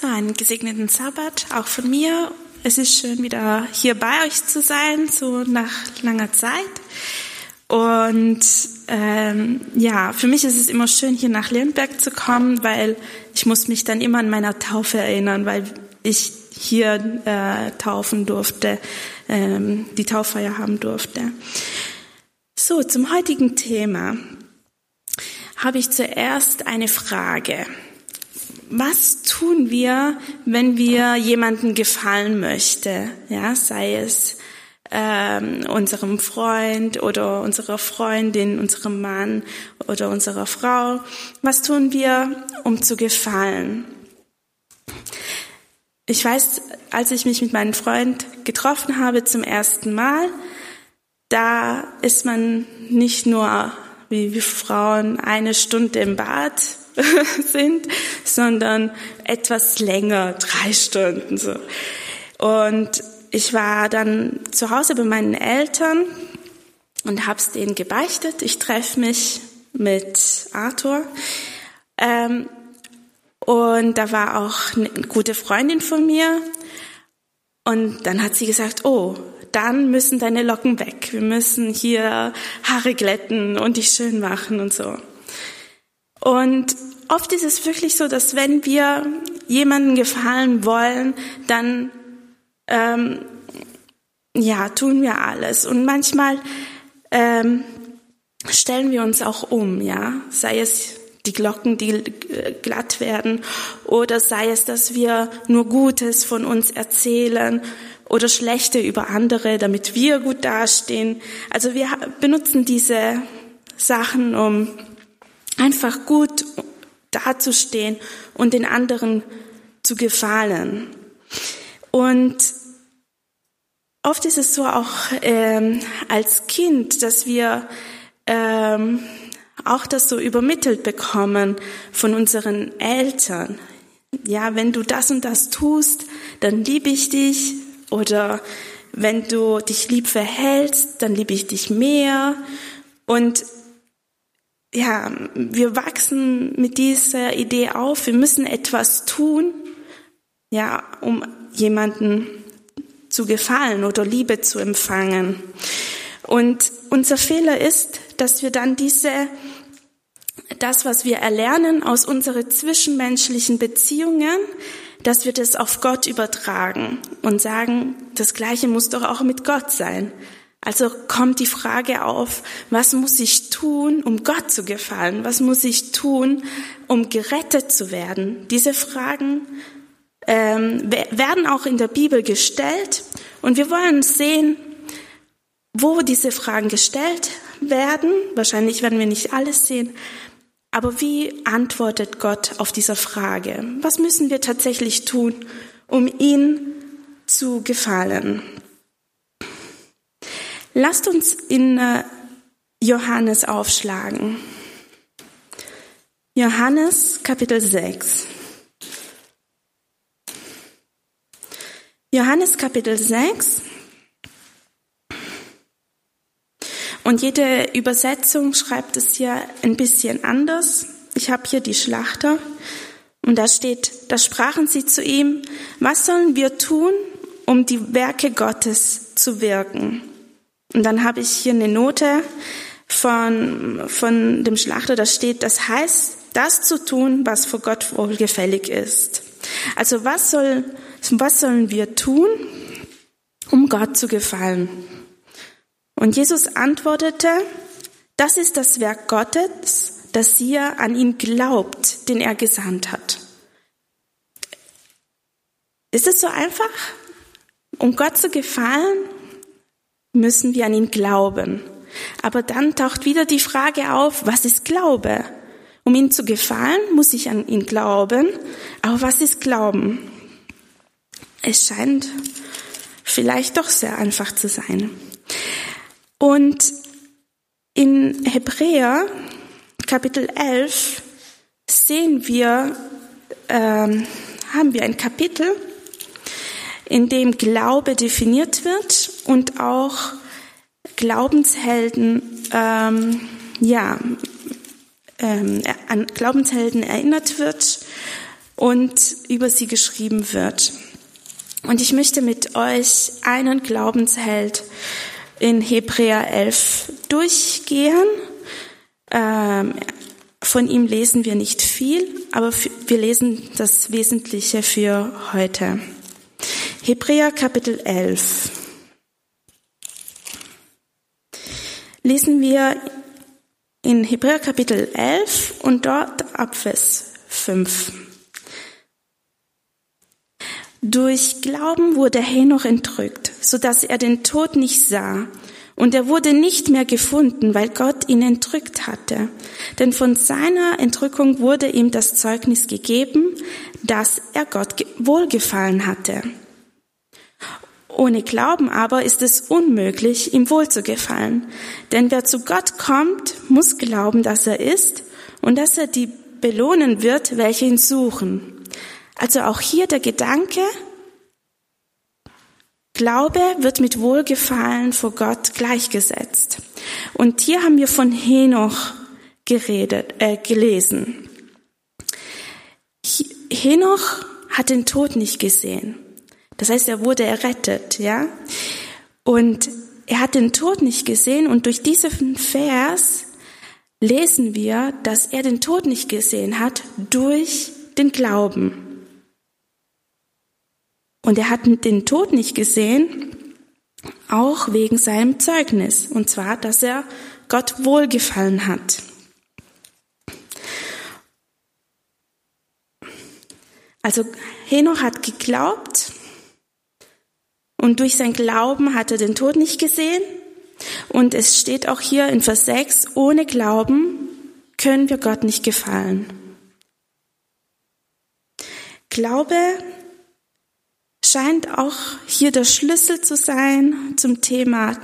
So, einen gesegneten Sabbat auch von mir. Es ist schön, wieder hier bei euch zu sein, so nach langer Zeit. Und ähm, ja, für mich ist es immer schön, hier nach Lemberg zu kommen, weil ich muss mich dann immer an meiner Taufe erinnern, weil ich hier äh, taufen durfte, ähm, die Tauffeier haben durfte. So, zum heutigen Thema habe ich zuerst eine Frage was tun wir, wenn wir jemanden gefallen möchte? Ja, sei es ähm, unserem Freund oder unserer Freundin, unserem Mann oder unserer Frau. Was tun wir, um zu gefallen? Ich weiß, als ich mich mit meinem Freund getroffen habe zum ersten Mal, da ist man nicht nur wie wir Frauen eine Stunde im Bad sind, sondern etwas länger, drei Stunden so. Und ich war dann zu Hause bei meinen Eltern und hab's denen gebeichtet. Ich treffe mich mit Arthur. Ähm, und da war auch eine gute Freundin von mir. Und dann hat sie gesagt, oh, dann müssen deine Locken weg. Wir müssen hier Haare glätten und dich schön machen und so. Und oft ist es wirklich so, dass wenn wir jemanden gefallen wollen, dann ähm, ja tun wir alles. Und manchmal ähm, stellen wir uns auch um, ja, sei es die Glocken, die äh, glatt werden, oder sei es, dass wir nur Gutes von uns erzählen oder Schlechte über andere, damit wir gut dastehen. Also wir benutzen diese Sachen, um einfach gut dazustehen und den anderen zu gefallen. Und oft ist es so auch ähm, als Kind, dass wir ähm, auch das so übermittelt bekommen von unseren Eltern. Ja, wenn du das und das tust, dann liebe ich dich. Oder wenn du dich lieb verhältst, dann liebe ich dich mehr. Und ja, wir wachsen mit dieser Idee auf, wir müssen etwas tun, ja, um jemanden zu gefallen oder Liebe zu empfangen. Und unser Fehler ist, dass wir dann diese, das, was wir erlernen aus unseren zwischenmenschlichen Beziehungen, dass wir das auf Gott übertragen und sagen, das Gleiche muss doch auch mit Gott sein. Also kommt die Frage auf, was muss ich tun, um Gott zu gefallen? Was muss ich tun, um gerettet zu werden? Diese Fragen ähm, werden auch in der Bibel gestellt und wir wollen sehen, wo diese Fragen gestellt werden. Wahrscheinlich werden wir nicht alles sehen, aber wie antwortet Gott auf diese Frage? Was müssen wir tatsächlich tun, um ihn zu gefallen? Lasst uns in äh, Johannes aufschlagen. Johannes Kapitel 6. Johannes Kapitel 6. Und jede Übersetzung schreibt es hier ein bisschen anders. Ich habe hier die Schlachter und da steht, da sprachen sie zu ihm, was sollen wir tun, um die Werke Gottes zu wirken? Und dann habe ich hier eine Note von, von dem Schlachter, da steht, das heißt, das zu tun, was vor Gott wohlgefällig ist. Also was, soll, was sollen wir tun, um Gott zu gefallen? Und Jesus antwortete, das ist das Werk Gottes, dass ihr an ihn glaubt, den er gesandt hat. Ist es so einfach? Um Gott zu gefallen, müssen wir an ihn glauben. Aber dann taucht wieder die Frage auf, was ist Glaube? Um ihm zu gefallen, muss ich an ihn glauben. Aber was ist Glauben? Es scheint vielleicht doch sehr einfach zu sein. Und in Hebräer Kapitel 11 sehen wir, ähm, haben wir ein Kapitel, in dem Glaube definiert wird und auch Glaubenshelden, ähm, ja, ähm, an Glaubenshelden erinnert wird. und über sie geschrieben wird. Und ich möchte mit euch einen Glaubensheld in Hebräer 11 durchgehen. Ähm, von ihm lesen wir nicht viel, aber wir lesen das Wesentliche für heute. Hebräer Kapitel 11. Lesen wir in Hebräer Kapitel 11 und dort ab Vers 5. Durch Glauben wurde Henoch entrückt, so dass er den Tod nicht sah. Und er wurde nicht mehr gefunden, weil Gott ihn entrückt hatte. Denn von seiner Entrückung wurde ihm das Zeugnis gegeben, dass er Gott wohlgefallen hatte. Ohne Glauben aber ist es unmöglich, ihm wohlzugefallen. Denn wer zu Gott kommt, muss glauben, dass er ist und dass er die belohnen wird, welche ihn suchen. Also auch hier der Gedanke, Glaube wird mit Wohlgefallen vor Gott gleichgesetzt. Und hier haben wir von Henoch geredet, äh, gelesen. Henoch hat den Tod nicht gesehen. Das heißt, er wurde errettet, ja? Und er hat den Tod nicht gesehen und durch diesen Vers lesen wir, dass er den Tod nicht gesehen hat durch den Glauben. Und er hat den Tod nicht gesehen, auch wegen seinem Zeugnis, und zwar, dass er Gott wohlgefallen hat. Also Henoch hat geglaubt und durch sein Glauben hat er den Tod nicht gesehen. Und es steht auch hier in Vers 6, ohne Glauben können wir Gott nicht gefallen. Glaube scheint auch hier der Schlüssel zu sein zum Thema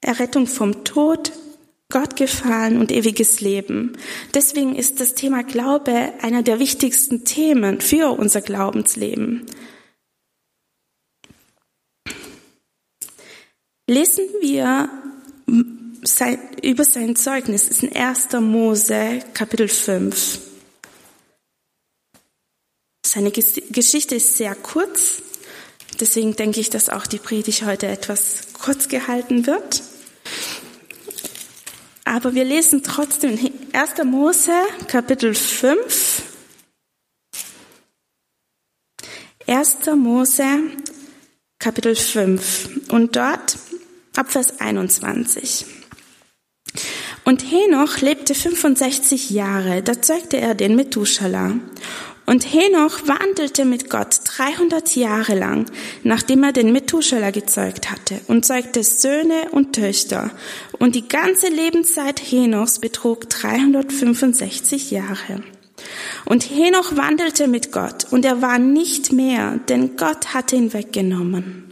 Errettung vom Tod, Gott gefallen und ewiges Leben. Deswegen ist das Thema Glaube einer der wichtigsten Themen für unser Glaubensleben. Lesen wir über sein Zeugnis, das ist in 1. Mose Kapitel 5. Seine Geschichte ist sehr kurz, deswegen denke ich, dass auch die Predigt heute etwas kurz gehalten wird. Aber wir lesen trotzdem 1. Mose, Kapitel 5. 1. Mose, Kapitel 5. Und dort ab Vers 21. Und Henoch lebte 65 Jahre, da zeugte er den Methuselah. Und Henoch wandelte mit Gott 300 Jahre lang, nachdem er den Methuselah gezeugt hatte, und zeugte Söhne und Töchter. Und die ganze Lebenszeit Henochs betrug 365 Jahre. Und Henoch wandelte mit Gott, und er war nicht mehr, denn Gott hatte ihn weggenommen.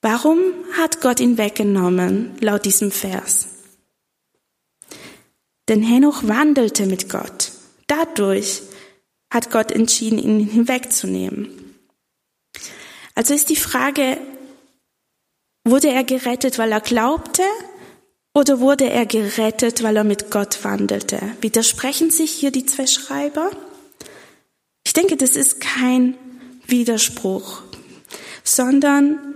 Warum hat Gott ihn weggenommen, laut diesem Vers? Denn Henoch wandelte mit Gott. Dadurch hat Gott entschieden, ihn hinwegzunehmen. Also ist die Frage, wurde er gerettet, weil er glaubte oder wurde er gerettet, weil er mit Gott wandelte? Widersprechen sich hier die zwei Schreiber? Ich denke, das ist kein Widerspruch, sondern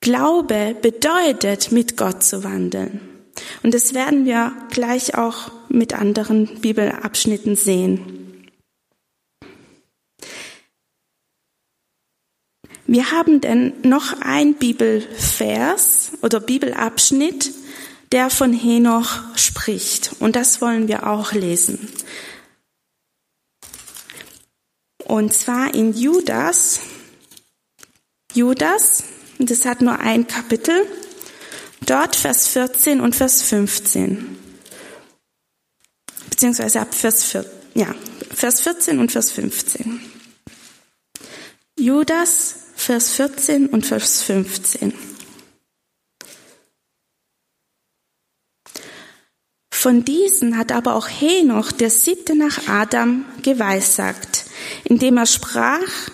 Glaube bedeutet, mit Gott zu wandeln. Und das werden wir gleich auch mit anderen Bibelabschnitten sehen. Wir haben denn noch ein Bibelvers oder Bibelabschnitt, der von Henoch spricht. Und das wollen wir auch lesen. Und zwar in Judas. Judas, das hat nur ein Kapitel. Dort Vers 14 und Vers 15. Beziehungsweise ab Vers 4, ja, Vers 14 und Vers 15. Judas Vers 14 und Vers 15. Von diesen hat aber auch Henoch, der siebte nach Adam, geweissagt, indem er sprach,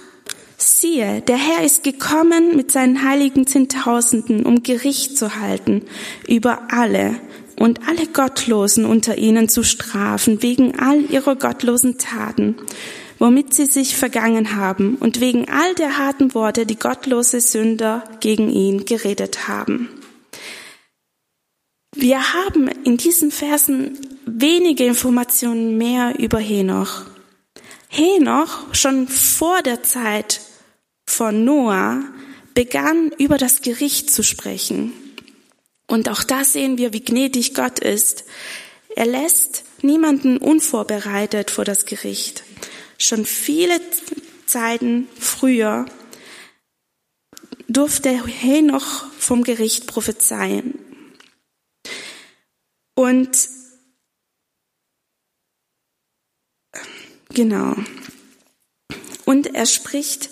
siehe, der Herr ist gekommen mit seinen heiligen Zehntausenden, um Gericht zu halten über alle, und alle Gottlosen unter ihnen zu strafen wegen all ihrer gottlosen Taten, womit sie sich vergangen haben und wegen all der harten Worte, die gottlose Sünder gegen ihn geredet haben. Wir haben in diesen Versen wenige Informationen mehr über Henoch. Henoch, schon vor der Zeit von Noah, begann über das Gericht zu sprechen. Und auch da sehen wir, wie gnädig Gott ist. Er lässt niemanden unvorbereitet vor das Gericht. Schon viele Zeiten früher durfte Henoch vom Gericht prophezeien. Und genau. Und er spricht,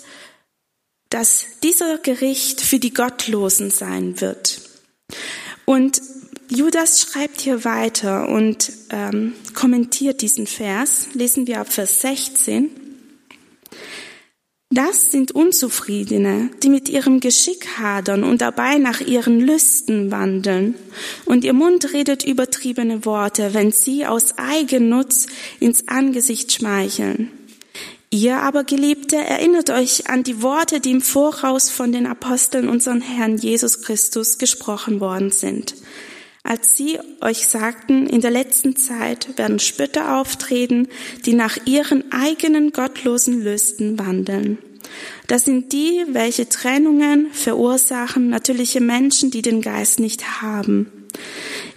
dass dieser Gericht für die Gottlosen sein wird. Und Judas schreibt hier weiter und ähm, kommentiert diesen Vers. Lesen wir ab Vers 16. Das sind Unzufriedene, die mit ihrem Geschick hadern und dabei nach ihren Lüsten wandeln. Und ihr Mund redet übertriebene Worte, wenn sie aus Eigennutz ins Angesicht schmeicheln. Ihr aber, Geliebte, erinnert euch an die Worte, die im Voraus von den Aposteln unseren Herrn Jesus Christus gesprochen worden sind. Als sie euch sagten, in der letzten Zeit werden Spötter auftreten, die nach ihren eigenen gottlosen Lüsten wandeln. Das sind die, welche Trennungen verursachen, natürliche Menschen, die den Geist nicht haben.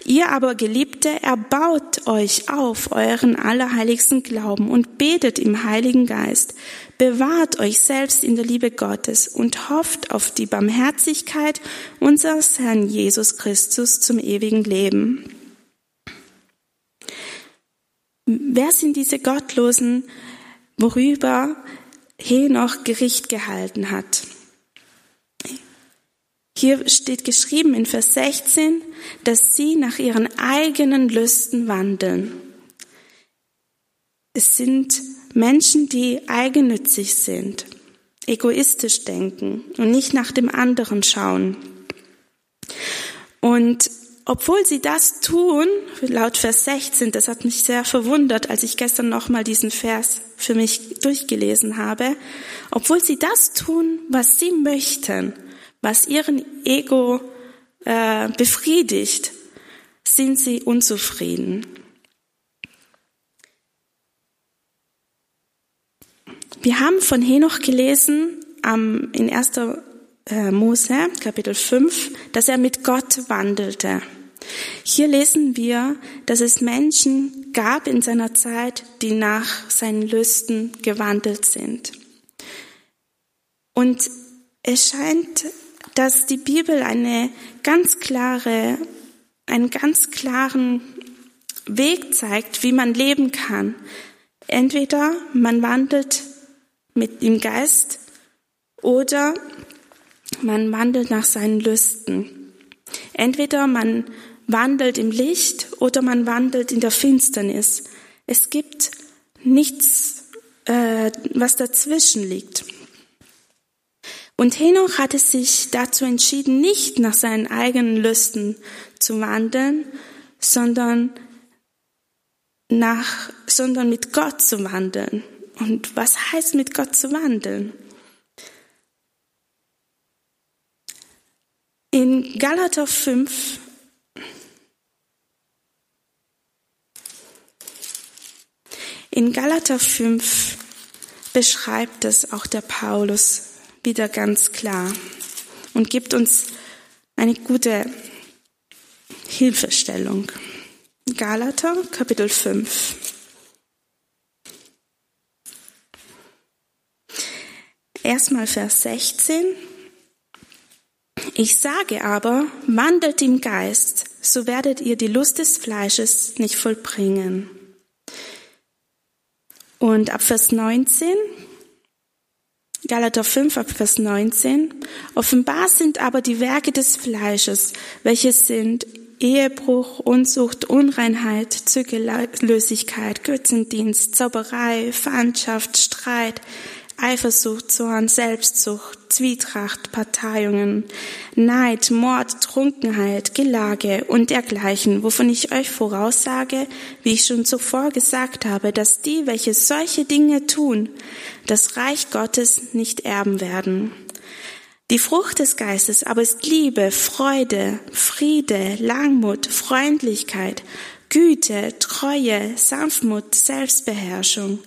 Ihr aber, Geliebte, erbaut euch auf euren allerheiligsten Glauben und betet im Heiligen Geist. Bewahrt euch selbst in der Liebe Gottes und hofft auf die Barmherzigkeit unseres Herrn Jesus Christus zum ewigen Leben. Wer sind diese Gottlosen, worüber Henoch Gericht gehalten hat? Hier steht geschrieben in Vers 16, dass sie nach ihren eigenen Lüsten wandeln. Es sind Menschen, die eigennützig sind, egoistisch denken und nicht nach dem anderen schauen. Und obwohl sie das tun, laut Vers 16, das hat mich sehr verwundert, als ich gestern nochmal diesen Vers für mich durchgelesen habe, obwohl sie das tun, was sie möchten, was ihren Ego äh, befriedigt, sind sie unzufrieden. Wir haben von Henoch gelesen ähm, in 1. Äh, Mose, Kapitel 5, dass er mit Gott wandelte. Hier lesen wir, dass es Menschen gab in seiner Zeit, die nach seinen Lüsten gewandelt sind. Und es scheint dass die Bibel eine ganz klare, einen ganz klaren Weg zeigt, wie man leben kann. Entweder man wandelt mit dem Geist oder man wandelt nach seinen Lüsten. Entweder man wandelt im Licht oder man wandelt in der Finsternis. Es gibt nichts, äh, was dazwischen liegt. Und Henoch hatte sich dazu entschieden, nicht nach seinen eigenen Lüsten zu wandeln, sondern nach, sondern mit Gott zu wandeln. Und was heißt mit Gott zu wandeln? In Galater 5 In Galater 5 beschreibt es auch der Paulus wieder ganz klar und gibt uns eine gute Hilfestellung. Galater Kapitel 5. Erstmal Vers 16. Ich sage aber, wandelt im Geist, so werdet ihr die Lust des Fleisches nicht vollbringen. Und ab Vers 19, Galater 5 Vers 19. Offenbar sind aber die Werke des Fleisches, welche sind Ehebruch, Unzucht, Unreinheit, Zügellosigkeit, Götzendienst, Zauberei, Feindschaft, Streit, Eifersucht, Zorn, Selbstsucht, Zwietracht, Parteiungen, Neid, Mord, Trunkenheit, Gelage und dergleichen, wovon ich euch voraussage, wie ich schon zuvor gesagt habe, dass die, welche solche Dinge tun, das Reich Gottes nicht erben werden. Die Frucht des Geistes aber ist Liebe, Freude, Friede, Langmut, Freundlichkeit, Güte, Treue, Sanftmut, Selbstbeherrschung.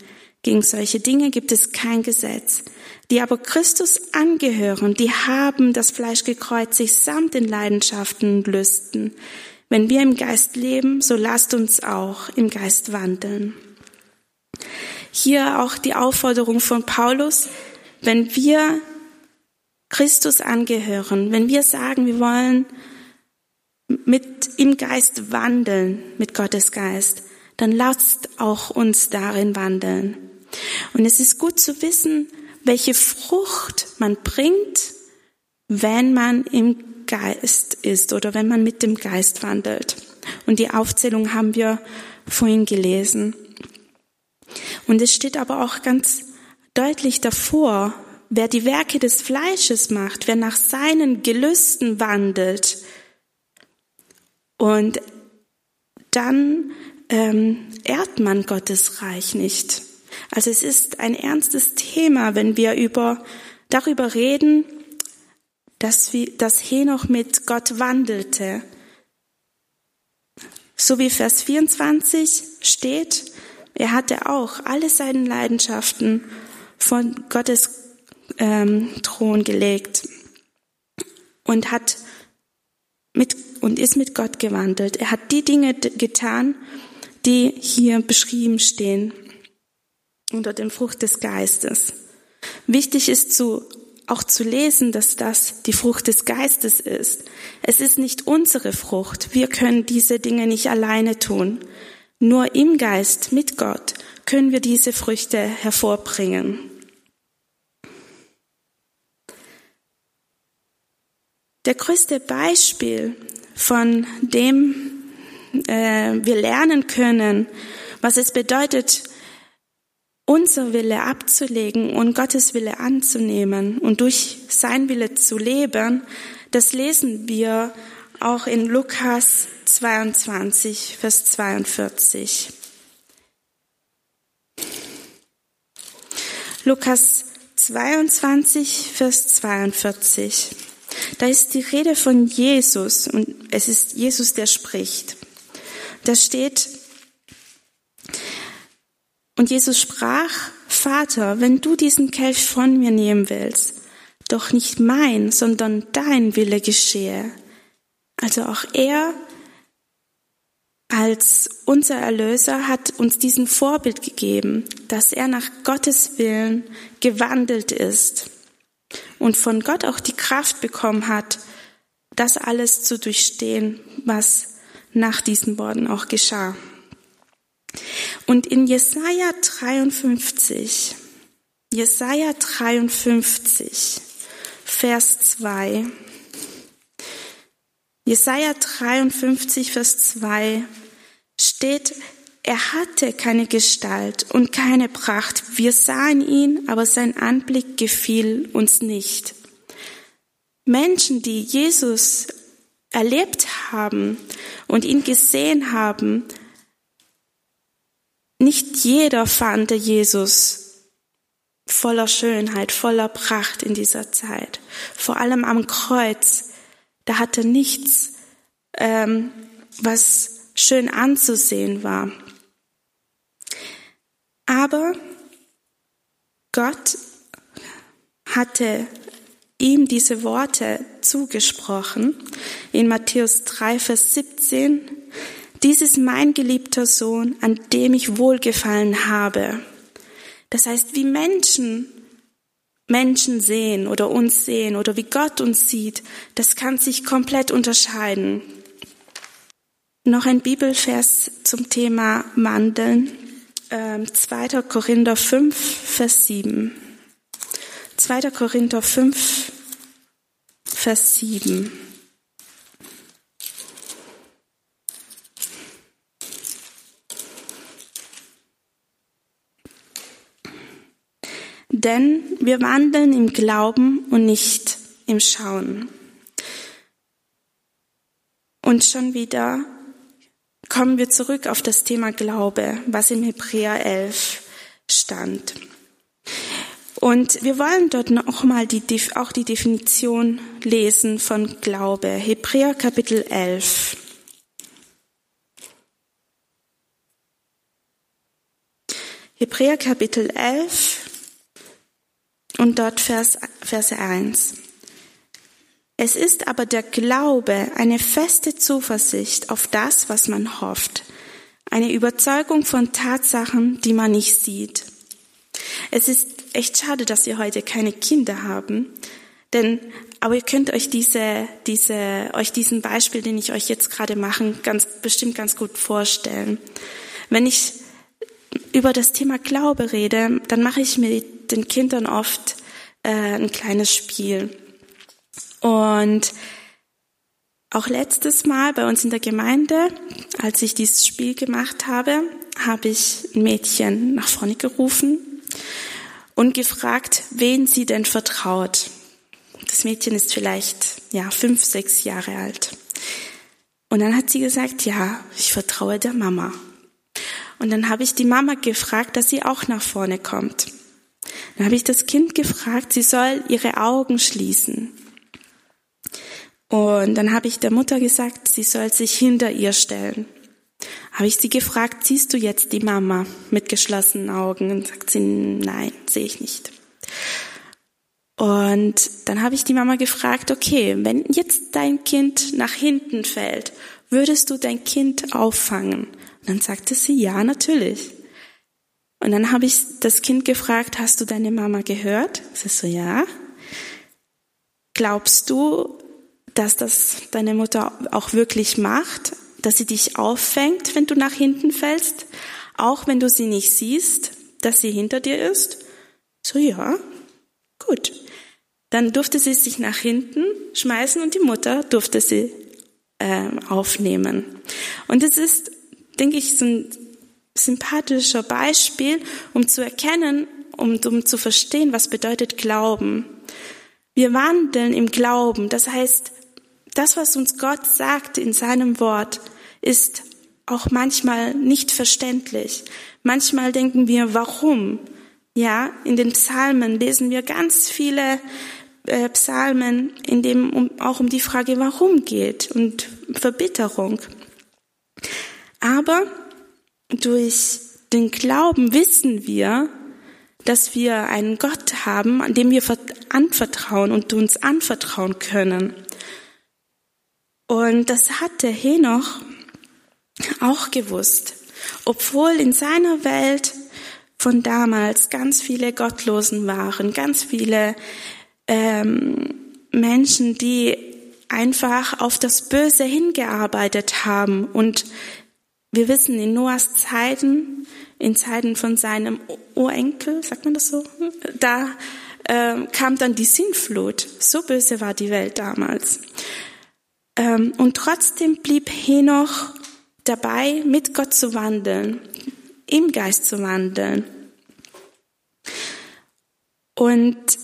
Gegen solche Dinge gibt es kein Gesetz. Die aber Christus angehören, die haben das Fleisch gekreuzigt samt den Leidenschaften und Lüsten. Wenn wir im Geist leben, so lasst uns auch im Geist wandeln. Hier auch die Aufforderung von Paulus, wenn wir Christus angehören, wenn wir sagen, wir wollen mit im Geist wandeln, mit Gottes Geist, dann lasst auch uns darin wandeln. Und es ist gut zu wissen, welche Frucht man bringt, wenn man im Geist ist oder wenn man mit dem Geist wandelt. Und die Aufzählung haben wir vorhin gelesen. Und es steht aber auch ganz deutlich davor, wer die Werke des Fleisches macht, wer nach seinen Gelüsten wandelt. Und dann ähm, ehrt man Gottes Reich nicht. Also es ist ein ernstes Thema, wenn wir über, darüber reden, dass, wir, dass Henoch mit Gott wandelte. So wie Vers 24 steht, er hatte auch alle seine Leidenschaften von Gottes ähm, Thron gelegt und hat mit und ist mit Gott gewandelt. Er hat die Dinge getan, die hier beschrieben stehen unter dem Frucht des Geistes. Wichtig ist zu, auch zu lesen, dass das die Frucht des Geistes ist. Es ist nicht unsere Frucht. Wir können diese Dinge nicht alleine tun. Nur im Geist, mit Gott, können wir diese Früchte hervorbringen. Der größte Beispiel von dem äh, wir lernen können, was es bedeutet, unser Wille abzulegen und Gottes Wille anzunehmen und durch sein Wille zu leben, das lesen wir auch in Lukas 22, Vers 42. Lukas 22, Vers 42. Da ist die Rede von Jesus und es ist Jesus, der spricht. Da steht, und Jesus sprach, Vater, wenn du diesen Kelch von mir nehmen willst, doch nicht mein, sondern dein Wille geschehe. Also auch er als unser Erlöser hat uns diesen Vorbild gegeben, dass er nach Gottes Willen gewandelt ist und von Gott auch die Kraft bekommen hat, das alles zu durchstehen, was nach diesen Worten auch geschah. Und in Jesaja 53, Jesaja 53, Vers 2, Jesaja 53, Vers 2 steht, er hatte keine Gestalt und keine Pracht. Wir sahen ihn, aber sein Anblick gefiel uns nicht. Menschen, die Jesus erlebt haben und ihn gesehen haben, nicht jeder fand Jesus voller Schönheit, voller Pracht in dieser Zeit. Vor allem am Kreuz, da hatte nichts, ähm, was schön anzusehen war. Aber Gott hatte ihm diese Worte zugesprochen in Matthäus 3, Vers 17. Dies ist mein geliebter Sohn, an dem ich wohlgefallen habe. Das heißt, wie Menschen Menschen sehen oder uns sehen oder wie Gott uns sieht, das kann sich komplett unterscheiden. Noch ein Bibelvers zum Thema Mandeln. 2. Ähm, Korinther 5, Vers 7. 2. Korinther 5, Vers 7. Denn wir wandeln im Glauben und nicht im Schauen. Und schon wieder kommen wir zurück auf das Thema Glaube, was im Hebräer 11 stand. Und wir wollen dort noch mal die, auch die Definition lesen von Glaube. Hebräer Kapitel 11. Hebräer Kapitel 11 und dort Vers, Verse 1. Es ist aber der Glaube eine feste Zuversicht auf das, was man hofft, eine Überzeugung von Tatsachen, die man nicht sieht. Es ist echt schade, dass wir heute keine Kinder haben, denn aber ihr könnt euch diese, diese, euch diesen Beispiel, den ich euch jetzt gerade mache, ganz bestimmt ganz gut vorstellen. Wenn ich über das Thema Glaube rede, dann mache ich den Kindern oft äh, ein kleines Spiel. Und auch letztes Mal bei uns in der Gemeinde, als ich dieses Spiel gemacht habe, habe ich ein Mädchen nach vorne gerufen und gefragt, wen sie denn vertraut. Das Mädchen ist vielleicht, ja, fünf, sechs Jahre alt. Und dann hat sie gesagt, ja, ich vertraue der Mama. Und dann habe ich die Mama gefragt, dass sie auch nach vorne kommt. Dann habe ich das Kind gefragt, sie soll ihre Augen schließen. Und dann habe ich der Mutter gesagt, sie soll sich hinter ihr stellen. Habe ich sie gefragt, siehst du jetzt die Mama mit geschlossenen Augen? Und sagt sie, nein, sehe ich nicht. Und dann habe ich die Mama gefragt, okay, wenn jetzt dein Kind nach hinten fällt, würdest du dein Kind auffangen? Und dann sagte sie, ja, natürlich. Und dann habe ich das Kind gefragt, hast du deine Mama gehört? Sie so, ja. Glaubst du, dass das deine Mutter auch wirklich macht? dass sie dich auffängt, wenn du nach hinten fällst, auch wenn du sie nicht siehst, dass sie hinter dir ist? So, ja, gut. Dann durfte sie sich nach hinten schmeißen und die Mutter durfte sie äh, aufnehmen. Und es ist, denke ich, so ein sympathischer Beispiel, um zu erkennen, um, um zu verstehen, was bedeutet Glauben. Wir wandeln im Glauben, das heißt, das, was uns Gott sagt in seinem Wort, ist auch manchmal nicht verständlich. Manchmal denken wir, warum? Ja, in den Psalmen lesen wir ganz viele äh, Psalmen, in dem auch um die Frage, warum geht und Verbitterung. Aber durch den Glauben wissen wir, dass wir einen Gott haben, an dem wir anvertrauen und uns anvertrauen können. Und das hat der Henoch auch gewusst, obwohl in seiner Welt von damals ganz viele Gottlosen waren, ganz viele ähm, Menschen, die einfach auf das Böse hingearbeitet haben. Und wir wissen, in Noahs Zeiten, in Zeiten von seinem Urenkel, sagt man das so, da äh, kam dann die Sinnflut. So böse war die Welt damals. Ähm, und trotzdem blieb Henoch dabei, mit Gott zu wandeln, im Geist zu wandeln. Und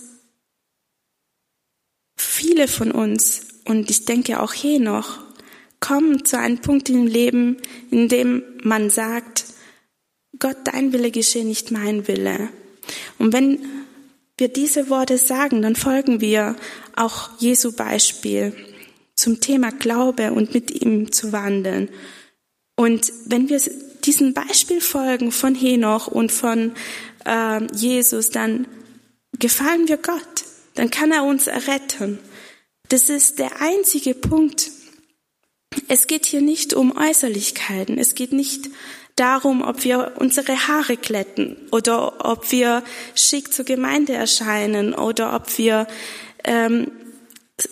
viele von uns, und ich denke auch hier noch, kommen zu einem Punkt im Leben, in dem man sagt, Gott, dein Wille geschehe, nicht mein Wille. Und wenn wir diese Worte sagen, dann folgen wir auch Jesu Beispiel zum Thema Glaube und mit ihm zu wandeln. Und wenn wir diesem Beispiel folgen von Henoch und von äh, Jesus, dann gefallen wir Gott. Dann kann er uns erretten. Das ist der einzige Punkt. Es geht hier nicht um Äußerlichkeiten. Es geht nicht darum, ob wir unsere Haare glätten oder ob wir schick zur Gemeinde erscheinen oder ob wir ähm,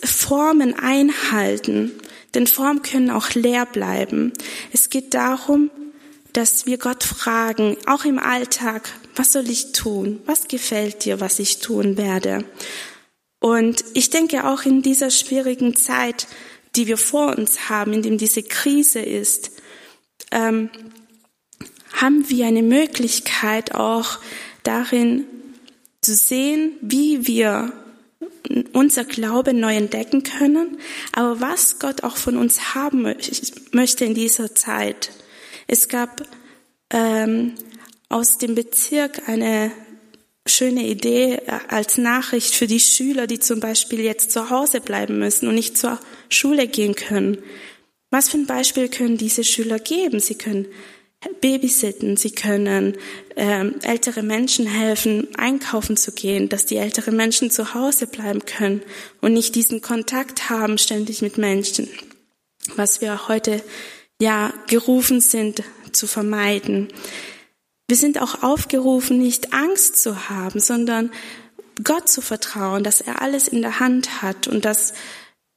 Formen einhalten. Denn Formen können auch leer bleiben. Es geht darum, dass wir Gott fragen, auch im Alltag, was soll ich tun? Was gefällt dir, was ich tun werde? Und ich denke auch in dieser schwierigen Zeit, die wir vor uns haben, in dem diese Krise ist, ähm, haben wir eine Möglichkeit auch darin zu sehen, wie wir unser Glaube neu entdecken können, aber was Gott auch von uns haben möchte in dieser Zeit. Es gab ähm, aus dem Bezirk eine schöne Idee äh, als Nachricht für die Schüler, die zum Beispiel jetzt zu Hause bleiben müssen und nicht zur Schule gehen können. Was für ein Beispiel können diese Schüler geben? Sie können babysitten, sie können ähm, ältere Menschen helfen, einkaufen zu gehen, dass die älteren Menschen zu Hause bleiben können und nicht diesen Kontakt haben ständig mit Menschen, was wir heute ja gerufen sind zu vermeiden. Wir sind auch aufgerufen, nicht Angst zu haben, sondern Gott zu vertrauen, dass er alles in der Hand hat und dass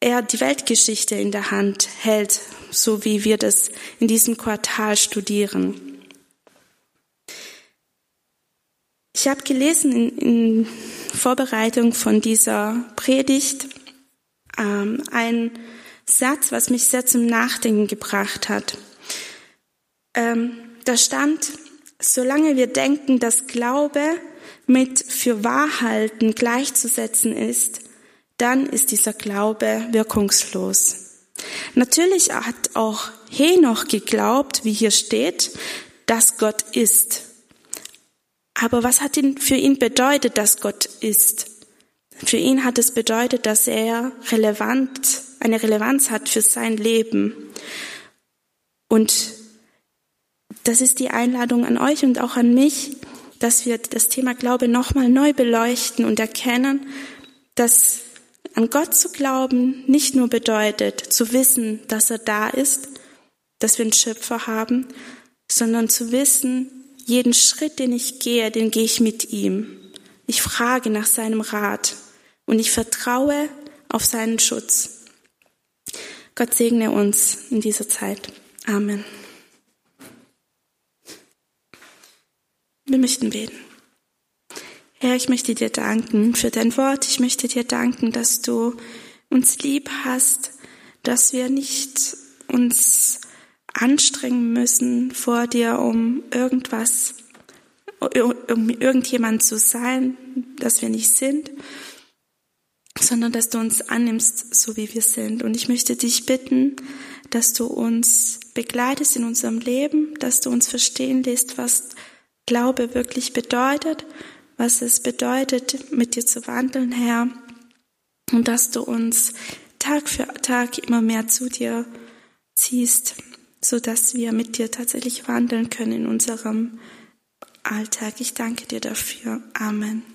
er die Weltgeschichte in der Hand hält, so wie wir das in diesem Quartal studieren. Ich habe gelesen in, in, Vorbereitung von dieser Predigt ähm, einen Satz, was mich sehr zum Nachdenken gebracht hat. Ähm, da stand, solange wir denken, dass Glaube mit für Wahrhalten gleichzusetzen ist, dann ist dieser Glaube wirkungslos. Natürlich hat auch Henoch geglaubt, wie hier steht, dass Gott ist. Aber was hat ihn für ihn bedeutet, dass Gott ist? Für ihn hat es bedeutet, dass er relevant, eine Relevanz hat für sein Leben. Und das ist die Einladung an euch und auch an mich, dass wir das Thema Glaube nochmal neu beleuchten und erkennen, dass an Gott zu glauben nicht nur bedeutet zu wissen, dass er da ist, dass wir einen Schöpfer haben, sondern zu wissen, jeden Schritt, den ich gehe, den gehe ich mit ihm. Ich frage nach seinem Rat und ich vertraue auf seinen Schutz. Gott segne uns in dieser Zeit. Amen. Wir möchten beten. Herr, ich möchte dir danken für dein Wort. Ich möchte dir danken, dass du uns lieb hast, dass wir nicht uns anstrengen müssen vor dir, um irgendwas, um irgendjemand zu sein, dass wir nicht sind, sondern dass du uns annimmst, so wie wir sind. Und ich möchte dich bitten, dass du uns begleitest in unserem Leben, dass du uns verstehen lässt, was Glaube wirklich bedeutet was es bedeutet, mit dir zu wandeln, Herr, und dass du uns Tag für Tag immer mehr zu dir ziehst, so dass wir mit dir tatsächlich wandeln können in unserem Alltag. Ich danke dir dafür. Amen.